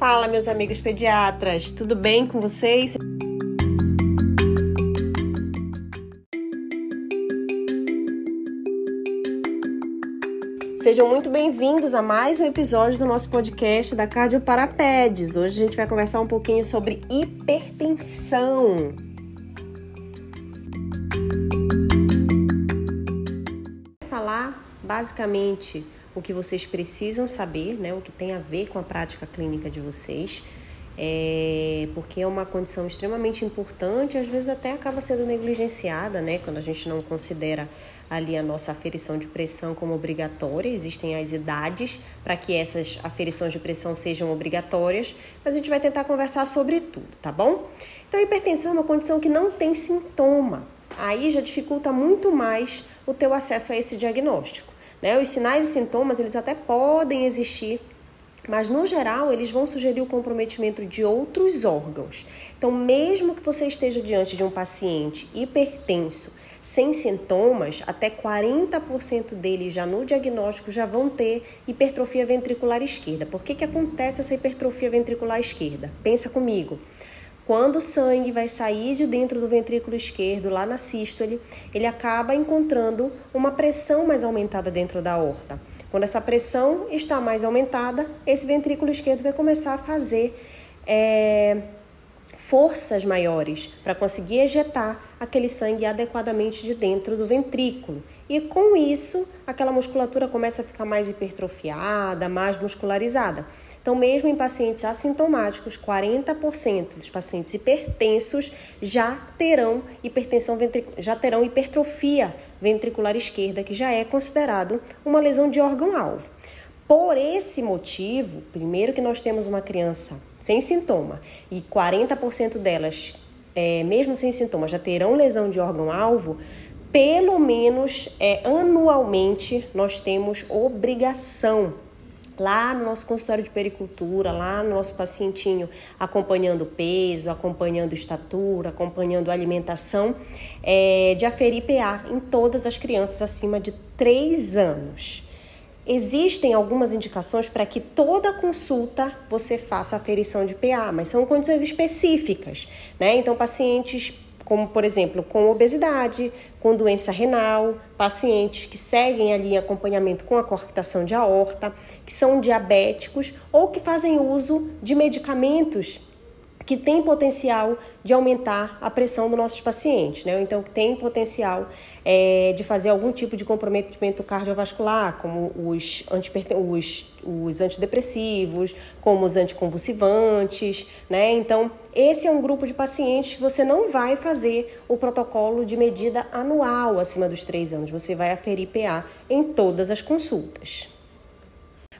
Fala, meus amigos pediatras, tudo bem com vocês? Sejam muito bem-vindos a mais um episódio do nosso podcast da Cardio Parapedes. Hoje a gente vai conversar um pouquinho sobre hipertensão. Falar basicamente o que vocês precisam saber, né, o que tem a ver com a prática clínica de vocês, é, porque é uma condição extremamente importante, às vezes até acaba sendo negligenciada, né, quando a gente não considera ali a nossa aferição de pressão como obrigatória, existem as idades para que essas aferições de pressão sejam obrigatórias, mas a gente vai tentar conversar sobre tudo, tá bom? Então, a hipertensão é uma condição que não tem sintoma, aí já dificulta muito mais o teu acesso a esse diagnóstico. Né? Os sinais e sintomas, eles até podem existir, mas no geral eles vão sugerir o comprometimento de outros órgãos. Então, mesmo que você esteja diante de um paciente hipertenso, sem sintomas, até 40% deles já no diagnóstico já vão ter hipertrofia ventricular esquerda. Por que, que acontece essa hipertrofia ventricular esquerda? Pensa comigo. Quando o sangue vai sair de dentro do ventrículo esquerdo, lá na sístole, ele acaba encontrando uma pressão mais aumentada dentro da aorta. Quando essa pressão está mais aumentada, esse ventrículo esquerdo vai começar a fazer é, forças maiores para conseguir ejetar aquele sangue adequadamente de dentro do ventrículo. E com isso, aquela musculatura começa a ficar mais hipertrofiada, mais muscularizada. Então, mesmo em pacientes assintomáticos, 40% dos pacientes hipertensos já terão hipertensão já terão hipertrofia ventricular esquerda, que já é considerado uma lesão de órgão-alvo. Por esse motivo, primeiro que nós temos uma criança sem sintoma e 40% delas, é, mesmo sem sintoma, já terão lesão de órgão-alvo, pelo menos é, anualmente nós temos obrigação lá no nosso consultório de pericultura, lá no nosso pacientinho, acompanhando peso, acompanhando estatura, acompanhando alimentação, é, de aferir PA em todas as crianças acima de 3 anos. Existem algumas indicações para que toda consulta você faça aferição de PA, mas são condições específicas, né? Então, pacientes como por exemplo com obesidade, com doença renal, pacientes que seguem ali em acompanhamento com a coarctação de aorta, que são diabéticos ou que fazem uso de medicamentos que tem potencial de aumentar a pressão dos nossos pacientes, né? Então, que tem potencial é, de fazer algum tipo de comprometimento cardiovascular, como os, os, os antidepressivos, como os anticonvulsivantes, né? Então, esse é um grupo de pacientes que você não vai fazer o protocolo de medida anual acima dos três anos, você vai aferir PA em todas as consultas.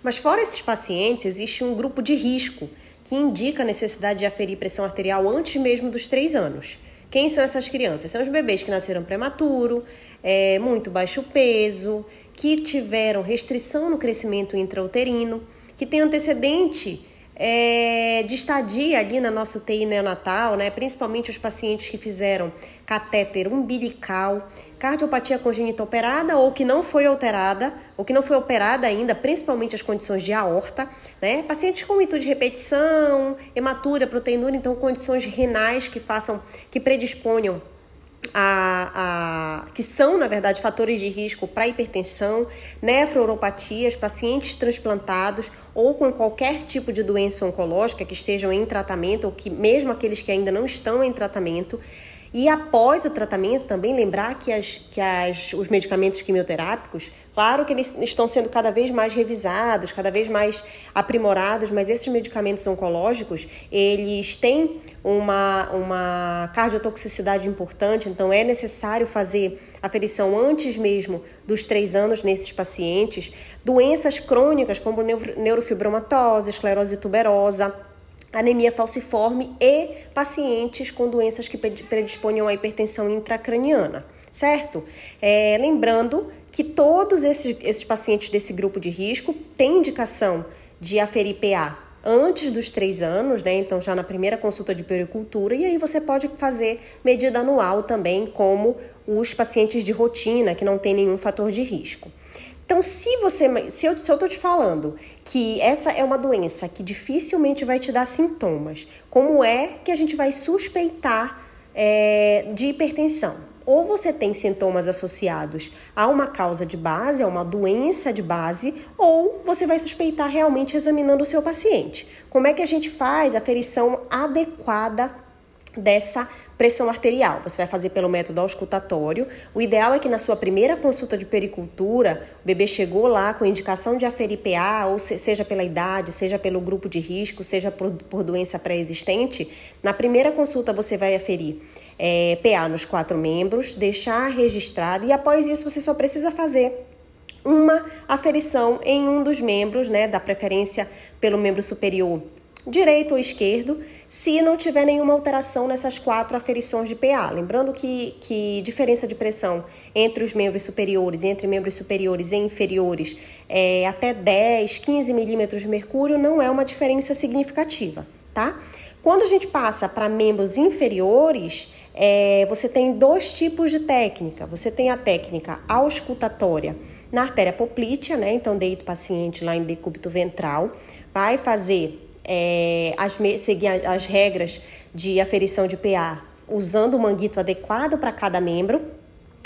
Mas fora esses pacientes, existe um grupo de risco que indica a necessidade de aferir pressão arterial antes mesmo dos três anos. Quem são essas crianças? São os bebês que nasceram prematuro, é, muito baixo peso, que tiveram restrição no crescimento intrauterino, que tem antecedente é, de estadia ali na nossa UTI neonatal, né? principalmente os pacientes que fizeram catéter umbilical, cardiopatia congênita operada ou que não foi alterada, ou que não foi operada ainda, principalmente as condições de aorta, né? Pacientes com mito de repetição, hematura, proteinúria, então condições renais que façam, que predisponham a, a, que são, na verdade, fatores de risco para hipertensão, nefrouropatias, pacientes transplantados ou com qualquer tipo de doença oncológica que estejam em tratamento ou que mesmo aqueles que ainda não estão em tratamento, e após o tratamento, também lembrar que, as, que as, os medicamentos quimioterápicos, claro que eles estão sendo cada vez mais revisados, cada vez mais aprimorados, mas esses medicamentos oncológicos, eles têm uma, uma cardiotoxicidade importante, então é necessário fazer aferição antes mesmo dos três anos nesses pacientes. Doenças crônicas como neurofibromatose, esclerose tuberosa, anemia falciforme e pacientes com doenças que predisponham à hipertensão intracraniana, certo? É, lembrando que todos esses, esses pacientes desse grupo de risco têm indicação de aferir PA antes dos três anos, né? Então, já na primeira consulta de pericultura, e aí você pode fazer medida anual também, como os pacientes de rotina, que não tem nenhum fator de risco. Então, se você, se eu, se eu tô te falando que essa é uma doença que dificilmente vai te dar sintomas, como é que a gente vai suspeitar é, de hipertensão? ou você tem sintomas associados a uma causa de base, a uma doença de base, ou você vai suspeitar realmente examinando o seu paciente. Como é que a gente faz a ferição adequada dessa pressão arterial. Você vai fazer pelo método auscultatório. O ideal é que na sua primeira consulta de pericultura, o bebê chegou lá com indicação de aferir PA, ou seja pela idade, seja pelo grupo de risco, seja por, por doença pré-existente. Na primeira consulta você vai aferir é, PA nos quatro membros, deixar registrado e após isso você só precisa fazer uma aferição em um dos membros, né, da preferência pelo membro superior direito ou esquerdo, se não tiver nenhuma alteração nessas quatro aferições de PA. Lembrando que, que diferença de pressão entre os membros superiores entre membros superiores e inferiores é até 10, 15 milímetros de mercúrio não é uma diferença significativa, tá? Quando a gente passa para membros inferiores, é, você tem dois tipos de técnica. Você tem a técnica auscultatória na artéria poplítea, né? Então, deita o paciente lá em decúbito ventral, vai fazer é, as, seguir as regras de aferição de PA usando o manguito adequado para cada membro.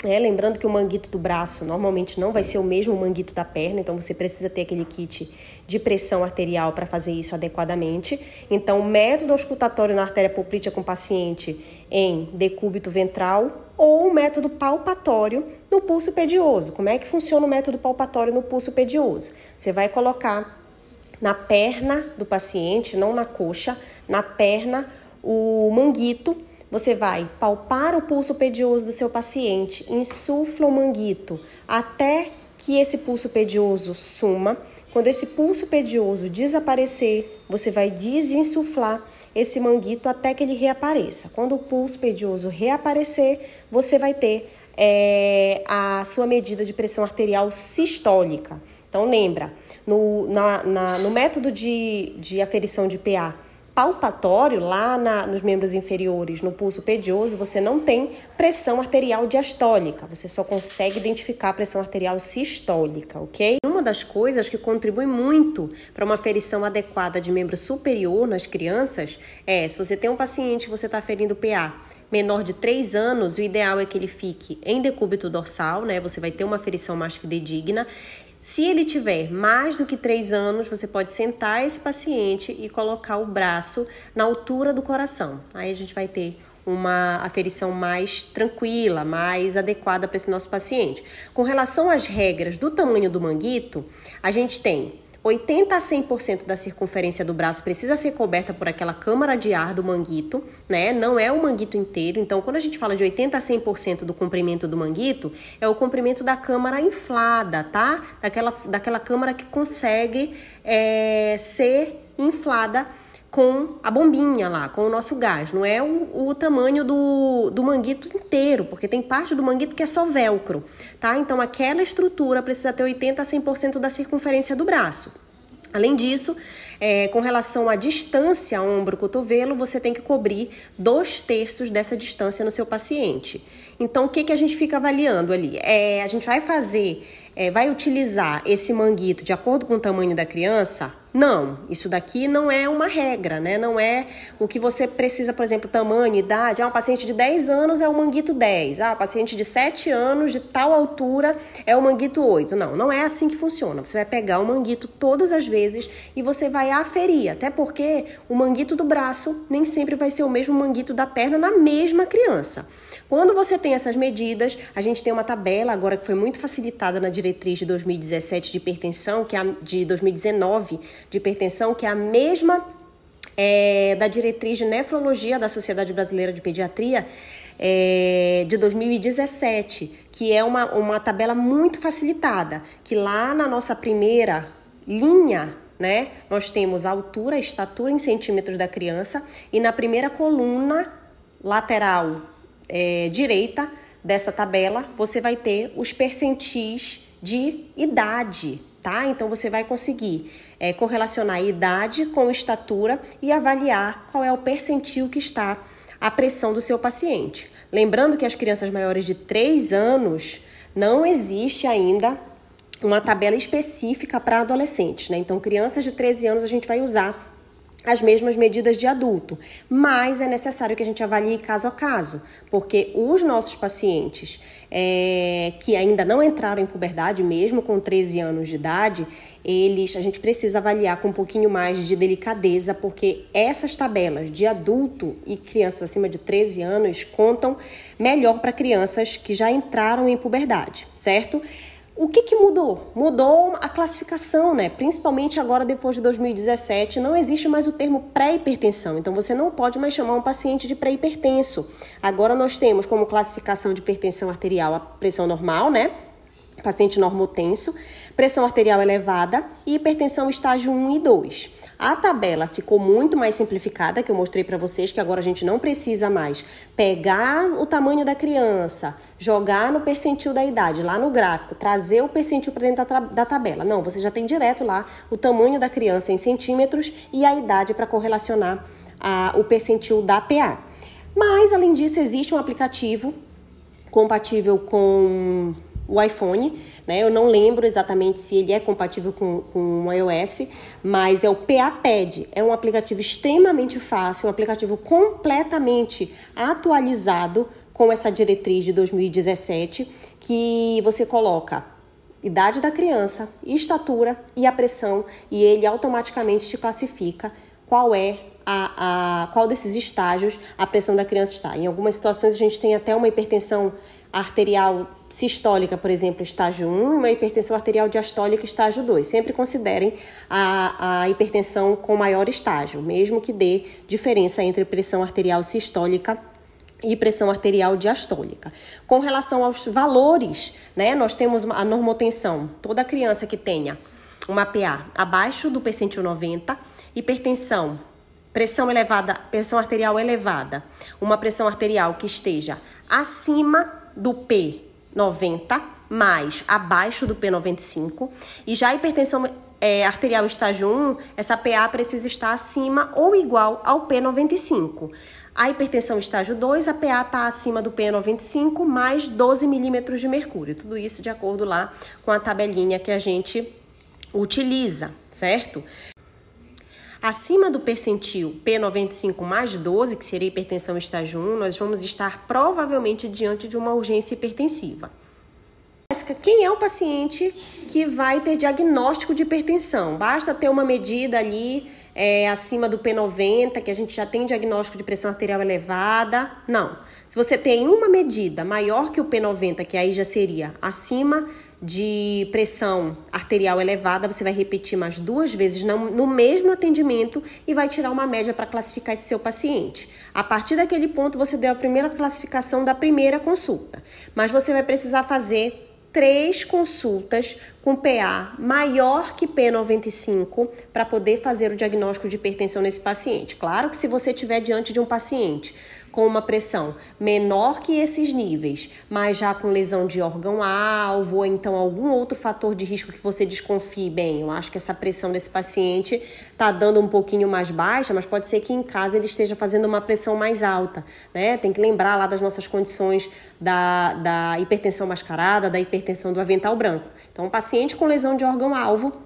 É, lembrando que o manguito do braço normalmente não vai ser o mesmo manguito da perna, então você precisa ter aquele kit de pressão arterial para fazer isso adequadamente. Então, o método auscultatório na artéria poplítea com paciente em decúbito ventral ou o método palpatório no pulso pedioso. Como é que funciona o método palpatório no pulso pedioso? Você vai colocar na perna do paciente, não na coxa, na perna, o manguito você vai palpar o pulso pedioso do seu paciente, insufla o manguito até que esse pulso pedioso suma. Quando esse pulso pedioso desaparecer, você vai desinsuflar esse manguito até que ele reapareça. Quando o pulso pedioso reaparecer, você vai ter é, a sua medida de pressão arterial sistólica. Então, lembra, no, na, na, no método de, de aferição de PA, palpatório, lá na, nos membros inferiores, no pulso pedioso, você não tem pressão arterial diastólica, você só consegue identificar a pressão arterial sistólica, ok? Uma das coisas que contribui muito para uma aferição adequada de membro superior nas crianças é, se você tem um paciente que você está aferindo PA menor de 3 anos, o ideal é que ele fique em decúbito dorsal, né? Você vai ter uma aferição mais fidedigna se ele tiver mais do que 3 anos, você pode sentar esse paciente e colocar o braço na altura do coração. Aí a gente vai ter uma aferição mais tranquila, mais adequada para esse nosso paciente. Com relação às regras do tamanho do manguito, a gente tem 80 a 100% da circunferência do braço precisa ser coberta por aquela câmara de ar do manguito, né? Não é o manguito inteiro. Então, quando a gente fala de 80 a 100% do comprimento do manguito, é o comprimento da câmara inflada, tá? Daquela, daquela câmara que consegue é, ser inflada com a bombinha lá, com o nosso gás. Não é o, o, tamanho do, do manguito inteiro, porque tem parte do manguito que é só velcro, tá? Então aquela estrutura precisa ter 80 a 100% da circunferência do braço. Além disso, é, com relação à distância ombro-cotovelo, você tem que cobrir dois terços dessa distância no seu paciente. Então, o que, que a gente fica avaliando ali? É, a gente vai fazer, é, vai utilizar esse manguito de acordo com o tamanho da criança? Não, isso daqui não é uma regra, né? Não é o que você precisa, por exemplo, tamanho, idade. Ah, um paciente de 10 anos é o manguito 10. Ah, um paciente de 7 anos, de tal altura, é o manguito 8. Não, não é assim que funciona. Você vai pegar o manguito todas as vezes e você vai aferir. Até porque o manguito do braço nem sempre vai ser o mesmo manguito da perna na mesma criança. Quando você tem essas medidas, a gente tem uma tabela agora que foi muito facilitada na diretriz de 2017 de hipertensão, que é a, de 2019 de hipertensão, que é a mesma é, da diretriz de nefrologia da Sociedade Brasileira de Pediatria é, de 2017, que é uma, uma tabela muito facilitada, que lá na nossa primeira linha né? Nós temos a altura, a estatura em centímetros da criança e na primeira coluna lateral é, direita dessa tabela, você vai ter os percentis de idade, tá? Então você vai conseguir é, correlacionar idade com estatura e avaliar qual é o percentil que está a pressão do seu paciente. Lembrando que as crianças maiores de 3 anos não existe ainda uma tabela específica para adolescentes, né? Então, crianças de 13 anos a gente vai usar as mesmas medidas de adulto, mas é necessário que a gente avalie caso a caso, porque os nossos pacientes é, que ainda não entraram em puberdade, mesmo com 13 anos de idade, eles a gente precisa avaliar com um pouquinho mais de delicadeza, porque essas tabelas de adulto e crianças acima de 13 anos contam melhor para crianças que já entraram em puberdade, certo? O que, que mudou? Mudou a classificação, né? Principalmente agora depois de 2017, não existe mais o termo pré-hipertensão. Então você não pode mais chamar um paciente de pré-hipertenso. Agora nós temos como classificação de hipertensão arterial a pressão normal, né? Paciente normotenso, pressão arterial elevada e hipertensão estágio 1 e 2. A tabela ficou muito mais simplificada, que eu mostrei para vocês, que agora a gente não precisa mais pegar o tamanho da criança, jogar no percentil da idade, lá no gráfico, trazer o percentil para dentro da, tabela. Não, você já tem direto lá o tamanho da criança em centímetros e a idade para correlacionar a, o percentil da PA. Mas, além disso, existe um aplicativo compatível com o iPhone, né? Eu não lembro exatamente se ele é compatível com, com o iOS, mas é o PAPad. É um aplicativo extremamente fácil, um aplicativo completamente atualizado com essa diretriz de 2017, que você coloca idade da criança, estatura e a pressão, e ele automaticamente te classifica qual é a, a, qual desses estágios a pressão da criança está. Em algumas situações a gente tem até uma hipertensão arterial sistólica, por exemplo, estágio 1, e uma hipertensão arterial diastólica, estágio 2. Sempre considerem a, a hipertensão com maior estágio, mesmo que dê diferença entre pressão arterial sistólica e pressão arterial diastólica. Com relação aos valores, né, nós temos a normotensão. Toda criança que tenha uma PA abaixo do percentil 90, hipertensão, pressão elevada, pressão arterial elevada, uma pressão arterial que esteja acima do P90 mais abaixo do P95 e já a hipertensão é, arterial estágio 1, essa PA precisa estar acima ou igual ao P95. A hipertensão estágio 2, a PA está acima do P95 mais 12 milímetros de mercúrio. Tudo isso de acordo lá com a tabelinha que a gente utiliza, certo? Acima do percentil P95 mais 12, que seria hipertensão estágio 1, nós vamos estar provavelmente diante de uma urgência hipertensiva. Quem é o paciente que vai ter diagnóstico de hipertensão? Basta ter uma medida ali é, acima do P90, que a gente já tem diagnóstico de pressão arterial elevada. Não. Se você tem uma medida maior que o P90, que aí já seria acima de pressão arterial elevada, você vai repetir mais duas vezes no mesmo atendimento e vai tirar uma média para classificar esse seu paciente. A partir daquele ponto, você deu a primeira classificação da primeira consulta, mas você vai precisar fazer três consultas com PA maior que P95 para poder fazer o diagnóstico de hipertensão nesse paciente. Claro que se você estiver diante de um paciente com uma pressão menor que esses níveis, mas já com lesão de órgão-alvo ou então algum outro fator de risco que você desconfie, bem, eu acho que essa pressão desse paciente está dando um pouquinho mais baixa, mas pode ser que em casa ele esteja fazendo uma pressão mais alta, né? Tem que lembrar lá das nossas condições da, da hipertensão mascarada, da hipertensão do avental branco. Então, um paciente com lesão de órgão-alvo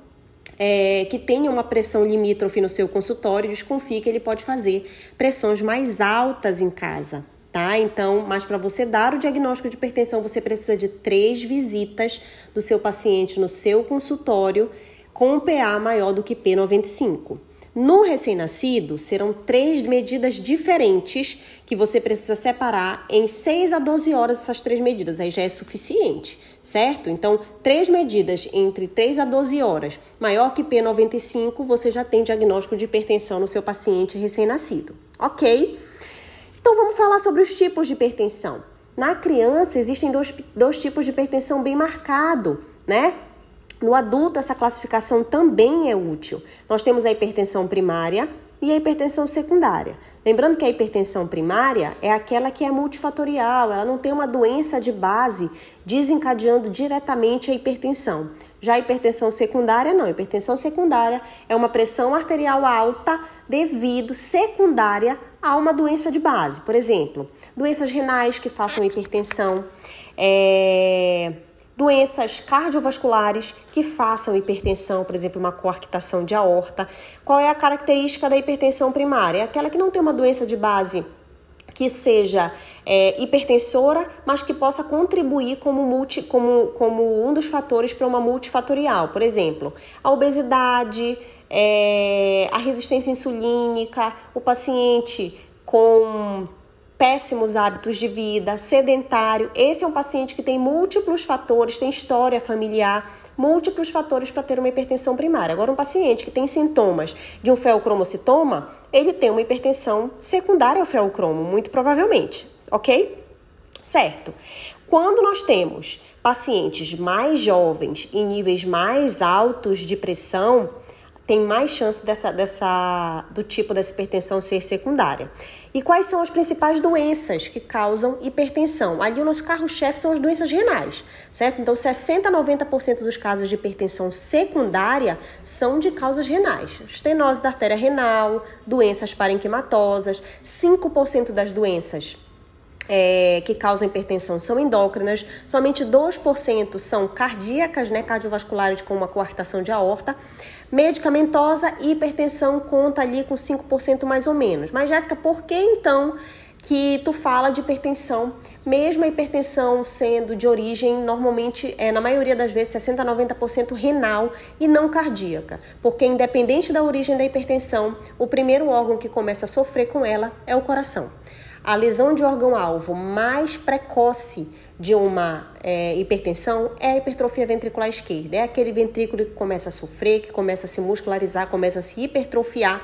é, que tenha uma pressão limítrofe no seu consultório, desconfie que ele pode fazer pressões mais altas em casa, tá? Então, mas para você dar o diagnóstico de hipertensão, você precisa de três visitas do seu paciente no seu consultório com um PA maior do que P95. No recém-nascido, serão três medidas diferentes que você precisa separar em 6 a 12 horas essas três medidas. Aí já é suficiente, certo? Então, três medidas entre 3 a 12 horas, maior que P95, você já tem diagnóstico de hipertensão no seu paciente recém-nascido, ok? Então, vamos falar sobre os tipos de hipertensão. Na criança, existem dois, dois tipos de hipertensão bem marcado, né? No adulto, essa classificação também é útil. Nós temos a hipertensão primária e a hipertensão secundária. Lembrando que a hipertensão primária é aquela que é multifatorial, ela não tem uma doença de base desencadeando diretamente a hipertensão. Já a hipertensão secundária, não. A hipertensão secundária é uma pressão arterial alta devido secundária a uma doença de base. Por exemplo, doenças renais que façam hipertensão, é doenças cardiovasculares que façam hipertensão, por exemplo, uma coarctação de aorta. Qual é a característica da hipertensão primária? Aquela que não tem uma doença de base que seja é, hipertensora, mas que possa contribuir como, multi, como, como um dos fatores para uma multifatorial. Por exemplo, a obesidade, é, a resistência insulínica, o paciente com péssimos hábitos de vida, sedentário. Esse é um paciente que tem múltiplos fatores, tem história familiar, múltiplos fatores para ter uma hipertensão primária. Agora, um paciente que tem sintomas de um feocromocitoma, ele tem uma hipertensão secundária ao feocromo, muito provavelmente, ok? Certo. Quando nós temos pacientes mais jovens em níveis mais altos de pressão, tem mais chance dessa, dessa, do tipo dessa hipertensão ser secundária. E quais são as principais doenças que causam hipertensão? Ali o nosso carro-chefe são as doenças renais, certo? Então 60 a 90% dos casos de hipertensão secundária são de causas renais. Estenose da artéria renal, doenças parenquimatosas, 5% das doenças é, que causam hipertensão são endócrinas, somente 2% são cardíacas, né, cardiovasculares com uma coartação de aorta. Medicamentosa e hipertensão conta ali com 5% mais ou menos. Mas, Jéssica, por que então que tu fala de hipertensão, mesmo a hipertensão sendo de origem, normalmente, é, na maioria das vezes, 60 a 90% renal e não cardíaca, porque independente da origem da hipertensão, o primeiro órgão que começa a sofrer com ela é o coração. A lesão de órgão-alvo mais precoce de uma é, hipertensão é a hipertrofia ventricular esquerda. É aquele ventrículo que começa a sofrer, que começa a se muscularizar, começa a se hipertrofiar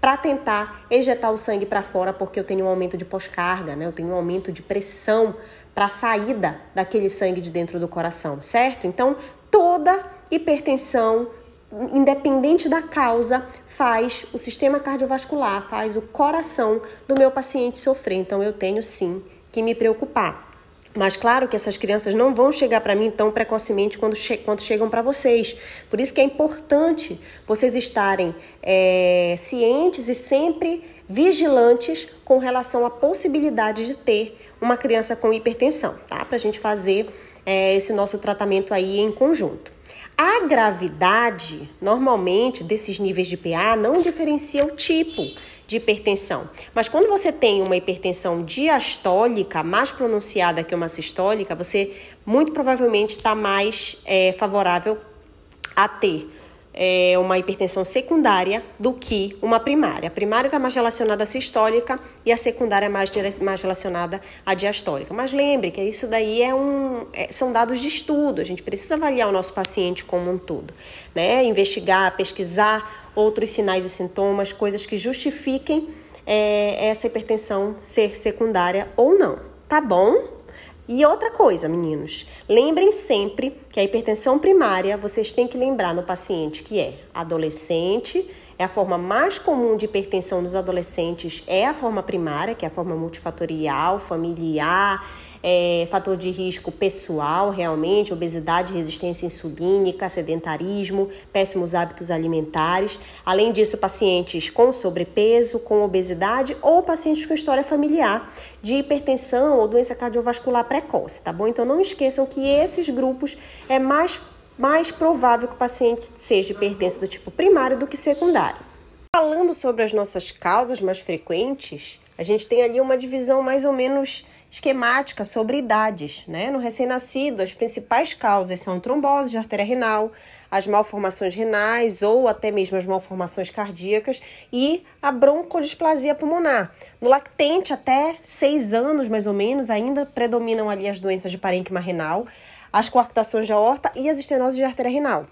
para tentar ejetar o sangue para fora, porque eu tenho um aumento de pós-carga, né? Eu tenho um aumento de pressão para a saída daquele sangue de dentro do coração, certo? Então, toda hipertensão, independente da causa, faz o sistema cardiovascular, faz o coração do meu paciente sofrer. Então, eu tenho sim que me preocupar. Mas claro que essas crianças não vão chegar para mim tão precocemente quando, che quando chegam para vocês. Por isso que é importante vocês estarem é, cientes e sempre vigilantes com relação à possibilidade de ter uma criança com hipertensão, tá? Para a gente fazer é, esse nosso tratamento aí em conjunto. A gravidade, normalmente, desses níveis de PA não diferencia o tipo de hipertensão. Mas quando você tem uma hipertensão diastólica mais pronunciada que uma sistólica, você muito provavelmente está mais é, favorável a ter é, uma hipertensão secundária do que uma primária. A primária está mais relacionada à sistólica e a secundária é mais, mais relacionada à diastólica. Mas lembre que isso daí é um, é, são dados de estudo, a gente precisa avaliar o nosso paciente como um todo, né? Investigar, pesquisar outros sinais e sintomas, coisas que justifiquem é, essa hipertensão ser secundária ou não. Tá bom? E outra coisa, meninos, lembrem sempre que a hipertensão primária vocês têm que lembrar no paciente que é adolescente, é a forma mais comum de hipertensão nos adolescentes, é a forma primária, que é a forma multifatorial, familiar, é, fator de risco pessoal, realmente, obesidade, resistência insulínica, sedentarismo, péssimos hábitos alimentares. Além disso, pacientes com sobrepeso, com obesidade ou pacientes com história familiar de hipertensão ou doença cardiovascular precoce, tá bom? Então não esqueçam que esses grupos é mais, mais provável que o paciente seja hipertenso do tipo primário do que secundário. Falando sobre as nossas causas mais frequentes, a gente tem ali uma divisão mais ou menos esquemática sobre idades. Né? No recém-nascido, as principais causas são trombose de artéria renal, as malformações renais ou até mesmo as malformações cardíacas e a broncodisplasia pulmonar. No lactente, até seis anos mais ou menos, ainda predominam ali as doenças de parênquima renal, as coarctações de aorta e as estenoses de artéria renal.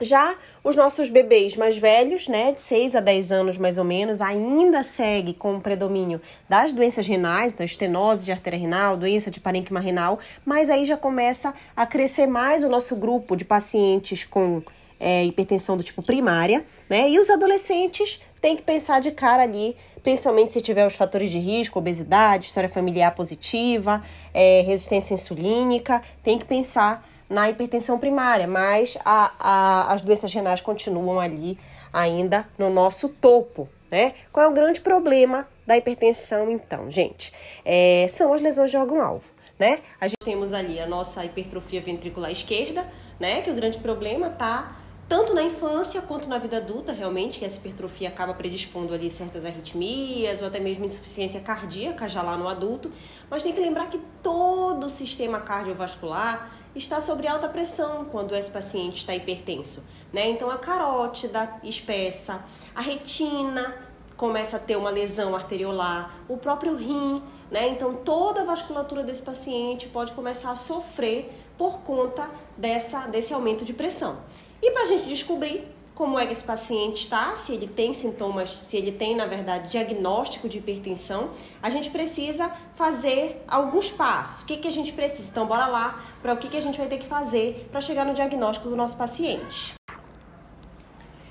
Já os nossos bebês mais velhos, né, de 6 a 10 anos mais ou menos, ainda segue com o predomínio das doenças renais, da então estenose de artéria renal, doença de parênquima renal, mas aí já começa a crescer mais o nosso grupo de pacientes com é, hipertensão do tipo primária, né? E os adolescentes têm que pensar de cara ali, principalmente se tiver os fatores de risco, obesidade, história familiar positiva, é, resistência insulínica, tem que pensar na hipertensão primária, mas a, a, as doenças renais continuam ali ainda no nosso topo. Né? Qual é o grande problema da hipertensão, então, gente? É, são as lesões de órgão-alvo. né? A gente temos ali a nossa hipertrofia ventricular esquerda, né? Que o grande problema tá tanto na infância quanto na vida adulta, realmente, que essa hipertrofia acaba predispondo ali certas arritmias ou até mesmo insuficiência cardíaca já lá no adulto. Mas tem que lembrar que todo o sistema cardiovascular está sob alta pressão quando esse paciente está hipertenso. Né? Então a carótida espessa, a retina começa a ter uma lesão arteriolar, o próprio rim, né? Então toda a vasculatura desse paciente pode começar a sofrer por conta dessa, desse aumento de pressão. E para a gente descobrir como é que esse paciente está, se ele tem sintomas, se ele tem, na verdade, diagnóstico de hipertensão, a gente precisa fazer alguns passos. O que, que a gente precisa? Então, bora lá para o que, que a gente vai ter que fazer para chegar no diagnóstico do nosso paciente.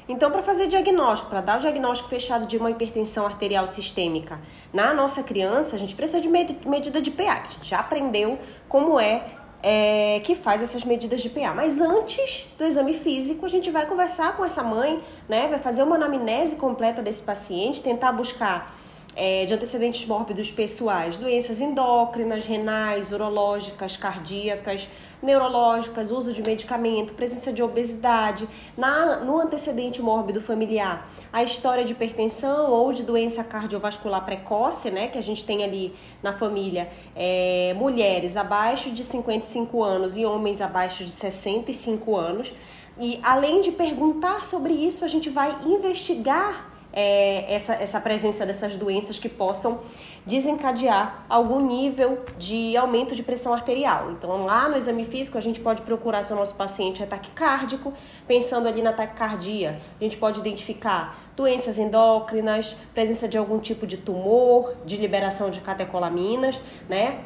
Então, para fazer diagnóstico, para dar o diagnóstico fechado de uma hipertensão arterial sistêmica na nossa criança, a gente precisa de medida de PA. A gente já aprendeu como é é, que faz essas medidas de PA. Mas antes do exame físico, a gente vai conversar com essa mãe, né? Vai fazer uma anamnese completa desse paciente, tentar buscar é, de antecedentes mórbidos pessoais, doenças endócrinas, renais, urológicas, cardíacas, neurológicas, uso de medicamento, presença de obesidade, na, no antecedente mórbido familiar, a história de hipertensão ou de doença cardiovascular precoce, né, que a gente tem ali na família, é, mulheres abaixo de 55 anos e homens abaixo de 65 anos. E além de perguntar sobre isso, a gente vai investigar é, essa, essa presença dessas doenças que possam desencadear algum nível de aumento de pressão arterial. Então, lá no exame físico, a gente pode procurar se o nosso paciente é taquicárdico, pensando ali na taquicardia, a gente pode identificar doenças endócrinas, presença de algum tipo de tumor, de liberação de catecolaminas, né?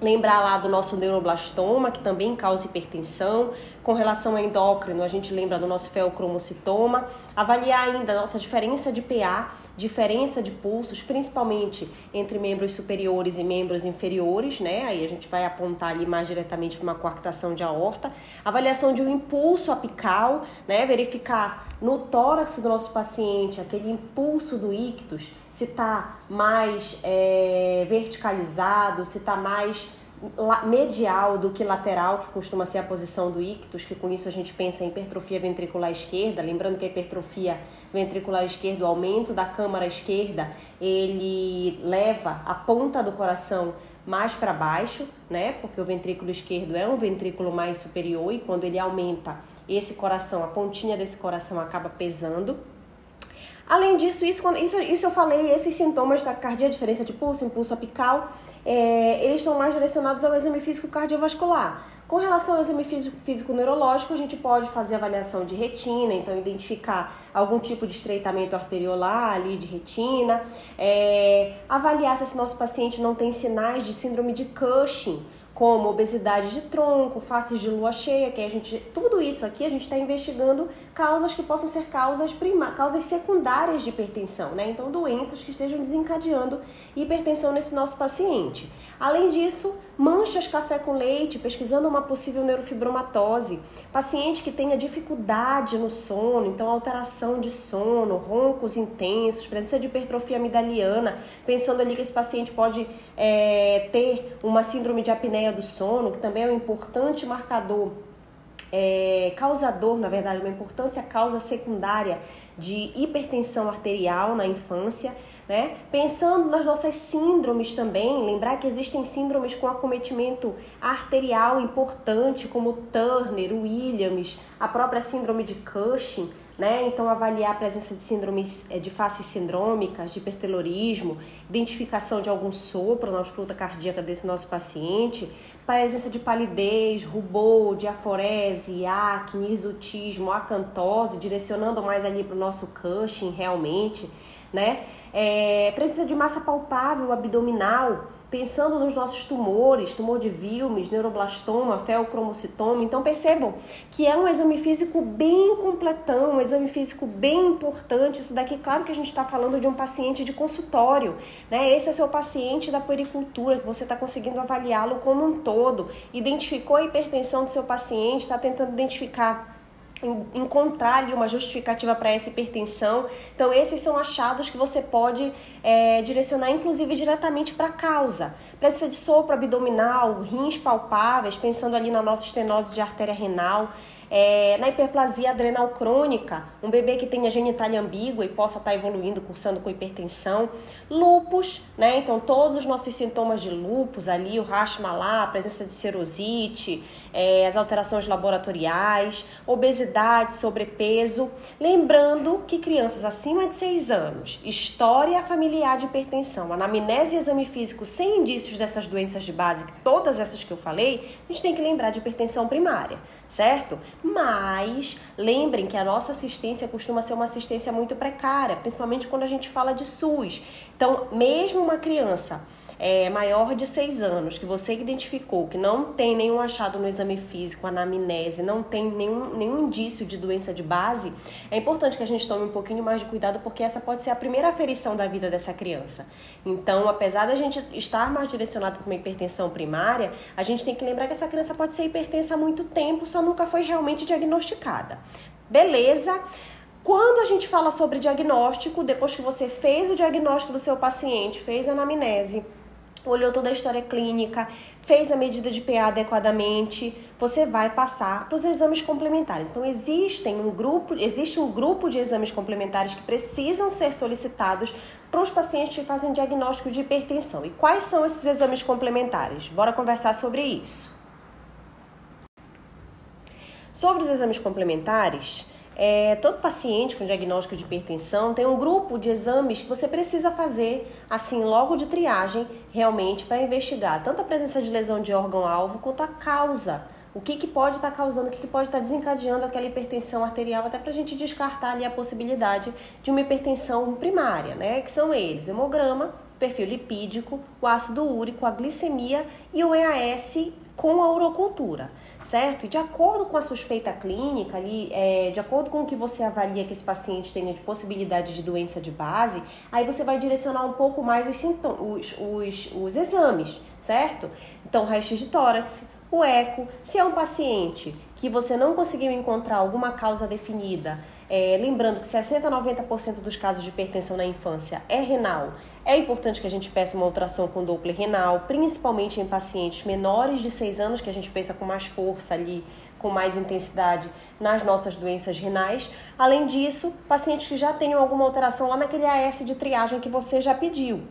Lembrar lá do nosso neuroblastoma, que também causa hipertensão. Com relação ao endócrino, a gente lembra do nosso feocromocitoma. Avaliar ainda a nossa diferença de PA, diferença de pulsos, principalmente entre membros superiores e membros inferiores, né? Aí a gente vai apontar ali mais diretamente para uma coarctação de aorta. Avaliação de um impulso apical, né? Verificar no tórax do nosso paciente aquele impulso do ictus, se está mais é, verticalizado, se está mais medial do que lateral, que costuma ser a posição do ictus, que com isso a gente pensa em hipertrofia ventricular esquerda, lembrando que a hipertrofia ventricular esquerda, o aumento da câmara esquerda, ele leva a ponta do coração mais para baixo, né? Porque o ventrículo esquerdo é um ventrículo mais superior e quando ele aumenta, esse coração, a pontinha desse coração acaba pesando. Além disso, isso, isso, isso eu falei, esses sintomas da cardia, diferença de pulso, impulso apical, é, eles estão mais direcionados ao exame físico cardiovascular. Com relação ao exame físico neurológico, a gente pode fazer avaliação de retina, então identificar algum tipo de estreitamento arteriolar ali de retina, é, avaliar se esse nosso paciente não tem sinais de síndrome de Cushing, como obesidade de tronco, faces de lua cheia, que a gente, tudo isso aqui a gente está investigando causas que possam ser causas prima, causas secundárias de hipertensão, né? Então doenças que estejam desencadeando hipertensão nesse nosso paciente. Além disso, manchas café com leite, pesquisando uma possível neurofibromatose, paciente que tenha dificuldade no sono, então alteração de sono, roncos intensos, presença de hipertrofia amidaliana, pensando ali que esse paciente pode é, ter uma síndrome de apneia do sono, que também é um importante marcador é, causador, na verdade, uma importância causa secundária de hipertensão arterial na infância né? Pensando nas nossas síndromes também, lembrar que existem síndromes com acometimento arterial importante, como Turner, Williams, a própria síndrome de Cushing, né? Então, avaliar a presença de síndromes eh, de faces sindrômicas, de hipertelorismo, identificação de algum sopro na ausculta cardíaca desse nosso paciente, presença de palidez, rubor, diaforese, acne, exotismo, acantose, direcionando mais ali para o nosso Cushing realmente, né? É, presença de massa palpável abdominal, pensando nos nossos tumores, tumor de Wilms, neuroblastoma, feocromocitoma. Então percebam que é um exame físico bem completão, um exame físico bem importante. Isso daqui, claro que a gente está falando de um paciente de consultório, né? Esse é o seu paciente da puericultura, que você está conseguindo avaliá-lo como um todo. Identificou a hipertensão do seu paciente, está tentando identificar encontrar ali uma justificativa para essa hipertensão. Então, esses são achados que você pode é, direcionar, inclusive, diretamente para a causa. Presença de sopro abdominal, rins palpáveis, pensando ali na nossa estenose de artéria renal. É, na hiperplasia adrenal crônica, um bebê que tenha genitália ambígua e possa estar evoluindo, cursando com hipertensão. Lupus, né? Então, todos os nossos sintomas de lupus ali, o rash malá, a presença de serosite, é, as alterações laboratoriais, obesidade, sobrepeso. Lembrando que crianças acima de 6 anos, história familiar de hipertensão, anamnese e exame físico sem indícios dessas doenças de base, todas essas que eu falei, a gente tem que lembrar de hipertensão primária certo? Mas lembrem que a nossa assistência costuma ser uma assistência muito precária, principalmente quando a gente fala de SUS. Então, mesmo uma criança é, maior de 6 anos, que você identificou que não tem nenhum achado no exame físico, anamnese, não tem nenhum, nenhum indício de doença de base, é importante que a gente tome um pouquinho mais de cuidado, porque essa pode ser a primeira aferição da vida dessa criança. Então, apesar da gente estar mais direcionado para uma hipertensão primária, a gente tem que lembrar que essa criança pode ser hipertensa há muito tempo, só nunca foi realmente diagnosticada. Beleza? Quando a gente fala sobre diagnóstico, depois que você fez o diagnóstico do seu paciente, fez a anamnese, olhou toda a história clínica, fez a medida de PA adequadamente, você vai passar para os exames complementares. Então existem um grupo, existe um grupo de exames complementares que precisam ser solicitados para os pacientes que fazem diagnóstico de hipertensão. E quais são esses exames complementares? Bora conversar sobre isso. Sobre os exames complementares, é, todo paciente com diagnóstico de hipertensão tem um grupo de exames que você precisa fazer, assim, logo de triagem, realmente, para investigar tanto a presença de lesão de órgão-alvo quanto a causa. O que, que pode estar tá causando, o que, que pode estar tá desencadeando aquela hipertensão arterial, até para a gente descartar ali a possibilidade de uma hipertensão primária, né? Que são eles: hemograma, perfil lipídico, o ácido úrico, a glicemia e o EAS com a urocultura certo? E de acordo com a suspeita clínica ali, é, de acordo com o que você avalia que esse paciente tenha de possibilidade de doença de base, aí você vai direcionar um pouco mais os, sintomas, os, os, os exames, certo? Então, raio-x de tórax, o eco, se é um paciente que você não conseguiu encontrar alguma causa definida, é, lembrando que 60 a 90% dos casos de hipertensão na infância é renal, é importante que a gente peça uma ultrassom com Doppler renal, principalmente em pacientes menores de 6 anos, que a gente pensa com mais força ali, com mais intensidade nas nossas doenças renais. Além disso, pacientes que já tenham alguma alteração lá naquele AS de triagem que você já pediu.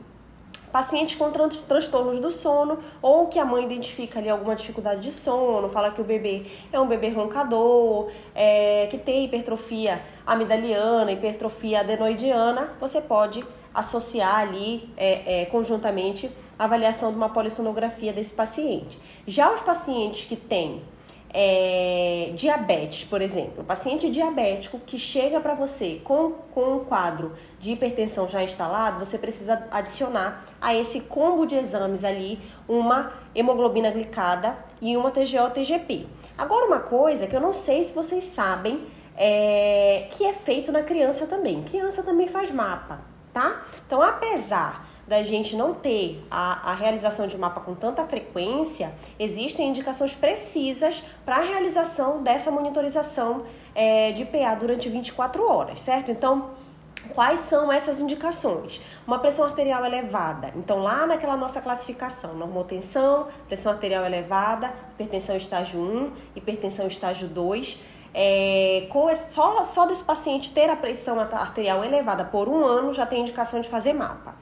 Pacientes com tran transtornos do sono ou que a mãe identifica ali alguma dificuldade de sono, fala que o bebê é um bebê roncador, é, que tem hipertrofia amidaliana, hipertrofia adenoidiana, você pode associar ali é, é, conjuntamente a avaliação de uma polissonografia desse paciente. Já os pacientes que têm é, diabetes, por exemplo, paciente diabético que chega para você com, com um quadro de hipertensão já instalado, você precisa adicionar a esse combo de exames ali uma hemoglobina glicada e uma TGO-TGP. Agora, uma coisa que eu não sei se vocês sabem, é, que é feito na criança também. Criança também faz mapa tá? Então, apesar da gente não ter a, a realização de mapa com tanta frequência, existem indicações precisas para a realização dessa monitorização é, de PA durante 24 horas, certo? Então, quais são essas indicações? Uma pressão arterial elevada. Então, lá naquela nossa classificação, normotensão, pressão arterial elevada, hipertensão estágio 1, hipertensão estágio 2 é, com esse, só, só desse paciente ter a pressão arterial elevada por um ano já tem indicação de fazer mapa.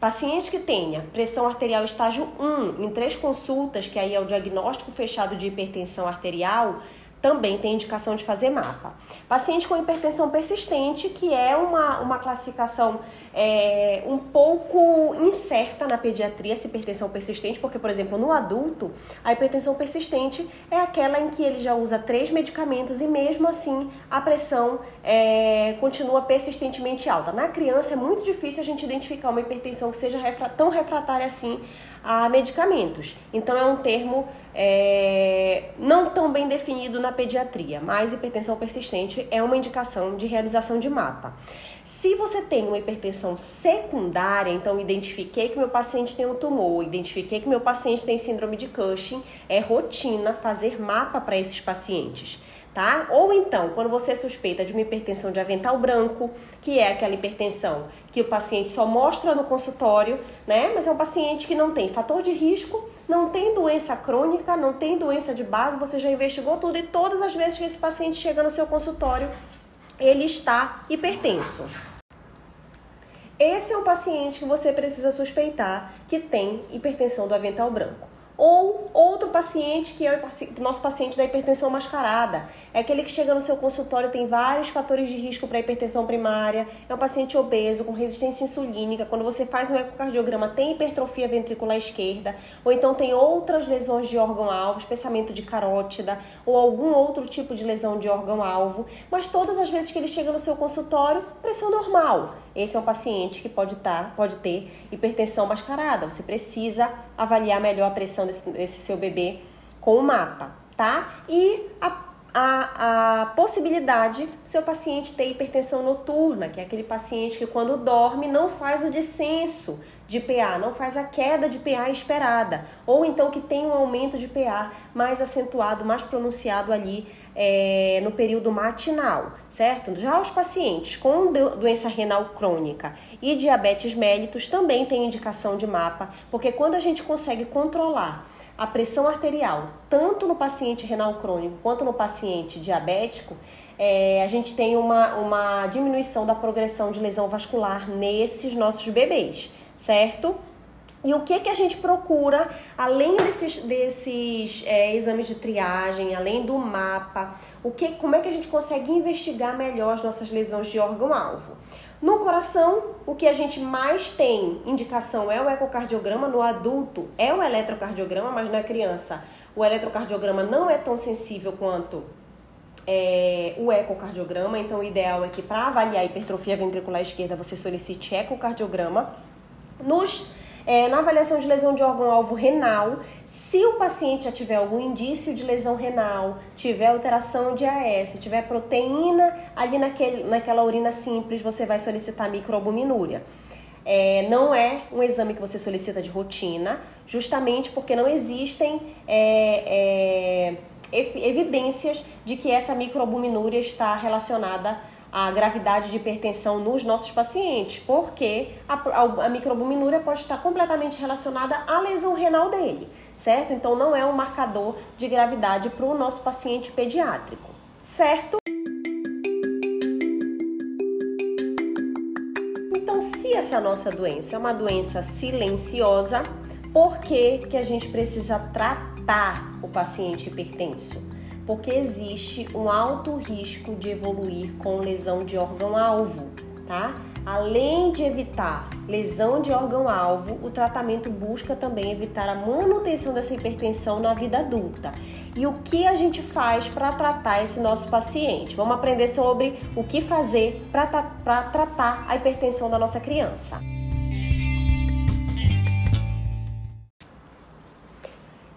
Paciente que tenha pressão arterial estágio 1 em três consultas, que aí é o diagnóstico fechado de hipertensão arterial, também tem indicação de fazer mapa. Paciente com hipertensão persistente, que é uma, uma classificação é, um pouco incerta na pediatria, essa hipertensão persistente, porque, por exemplo, no adulto, a hipertensão persistente é aquela em que ele já usa três medicamentos e mesmo assim a pressão é, continua persistentemente alta. Na criança é muito difícil a gente identificar uma hipertensão que seja refra tão refratária assim a medicamentos. Então é um termo é, não tão bem definido na pediatria, mas hipertensão persistente é uma indicação de realização de mapa. Se você tem uma hipertensão secundária, então identifiquei que meu paciente tem um tumor, identifiquei que meu paciente tem síndrome de Cushing, é rotina fazer mapa para esses pacientes tá? Ou então, quando você suspeita de uma hipertensão de avental branco, que é aquela hipertensão que o paciente só mostra no consultório, né? Mas é um paciente que não tem fator de risco, não tem doença crônica, não tem doença de base, você já investigou tudo e todas as vezes que esse paciente chega no seu consultório, ele está hipertenso. Esse é um paciente que você precisa suspeitar que tem hipertensão do avental branco. Ou outro paciente que é o nosso paciente da hipertensão mascarada. É aquele que chega no seu consultório tem vários fatores de risco para hipertensão primária. É um paciente obeso, com resistência insulínica. Quando você faz um ecocardiograma, tem hipertrofia ventricular esquerda. Ou então tem outras lesões de órgão-alvo, espessamento de carótida. Ou algum outro tipo de lesão de órgão-alvo. Mas todas as vezes que ele chega no seu consultório, pressão normal. Esse é um paciente que pode, tá, pode ter hipertensão mascarada. Você precisa avaliar melhor a pressão desse, desse seu bebê com o mapa, tá? E a, a, a possibilidade do seu paciente ter hipertensão noturna, que é aquele paciente que quando dorme não faz o descenso de PA, não faz a queda de PA esperada, ou então que tem um aumento de PA mais acentuado, mais pronunciado ali é, no período matinal, certo? Já os pacientes com doença renal crônica e diabetes mellitus também têm indicação de mapa, porque quando a gente consegue controlar a pressão arterial, tanto no paciente renal crônico quanto no paciente diabético, é, a gente tem uma, uma diminuição da progressão de lesão vascular nesses nossos bebês, certo? E o que, que a gente procura, além desses, desses é, exames de triagem, além do mapa, o que, como é que a gente consegue investigar melhor as nossas lesões de órgão-alvo? No coração, o que a gente mais tem indicação é o ecocardiograma, no adulto é o eletrocardiograma, mas na criança o eletrocardiograma não é tão sensível quanto é, o ecocardiograma, então o ideal é que para avaliar a hipertrofia ventricular esquerda você solicite ecocardiograma. Nos é, na avaliação de lesão de órgão-alvo renal, se o paciente já tiver algum indício de lesão renal, tiver alteração de AS, tiver proteína ali naquele, naquela urina simples, você vai solicitar microalbuminúria. É, não é um exame que você solicita de rotina, justamente porque não existem é, é, evidências de que essa microalbuminúria está relacionada a gravidade de hipertensão nos nossos pacientes, porque a, a, a microalbuminúria pode estar completamente relacionada à lesão renal dele, certo? Então não é um marcador de gravidade para o nosso paciente pediátrico, certo? Então, se essa nossa doença é uma doença silenciosa, por que, que a gente precisa tratar o paciente hipertenso? Porque existe um alto risco de evoluir com lesão de órgão-alvo, tá? Além de evitar lesão de órgão-alvo, o tratamento busca também evitar a manutenção dessa hipertensão na vida adulta. E o que a gente faz para tratar esse nosso paciente? Vamos aprender sobre o que fazer para tratar a hipertensão da nossa criança.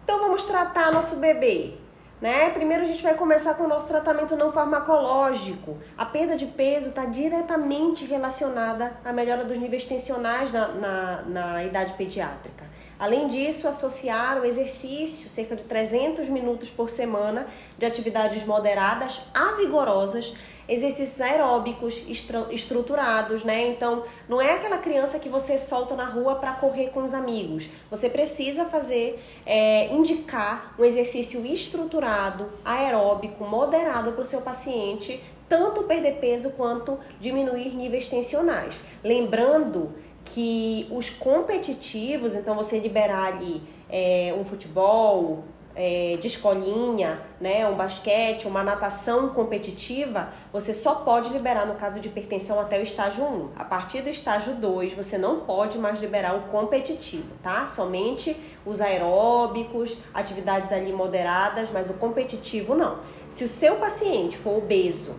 Então vamos tratar nosso bebê né? Primeiro a gente vai começar com o nosso tratamento não farmacológico. A perda de peso está diretamente relacionada à melhora dos níveis tensionais na, na, na idade pediátrica. Além disso, associar o exercício, cerca de 300 minutos por semana, de atividades moderadas a vigorosas, exercícios aeróbicos estruturados, né? Então, não é aquela criança que você solta na rua para correr com os amigos. Você precisa fazer, é, indicar um exercício estruturado, aeróbico, moderado para o seu paciente, tanto perder peso quanto diminuir níveis tensionais. Lembrando que os competitivos, então você liberar ali é, um futebol, é, de escolinha, né, um basquete, uma natação competitiva, você só pode liberar no caso de hipertensão até o estágio 1. A partir do estágio 2, você não pode mais liberar o competitivo, tá? Somente os aeróbicos, atividades ali moderadas, mas o competitivo não. Se o seu paciente for obeso,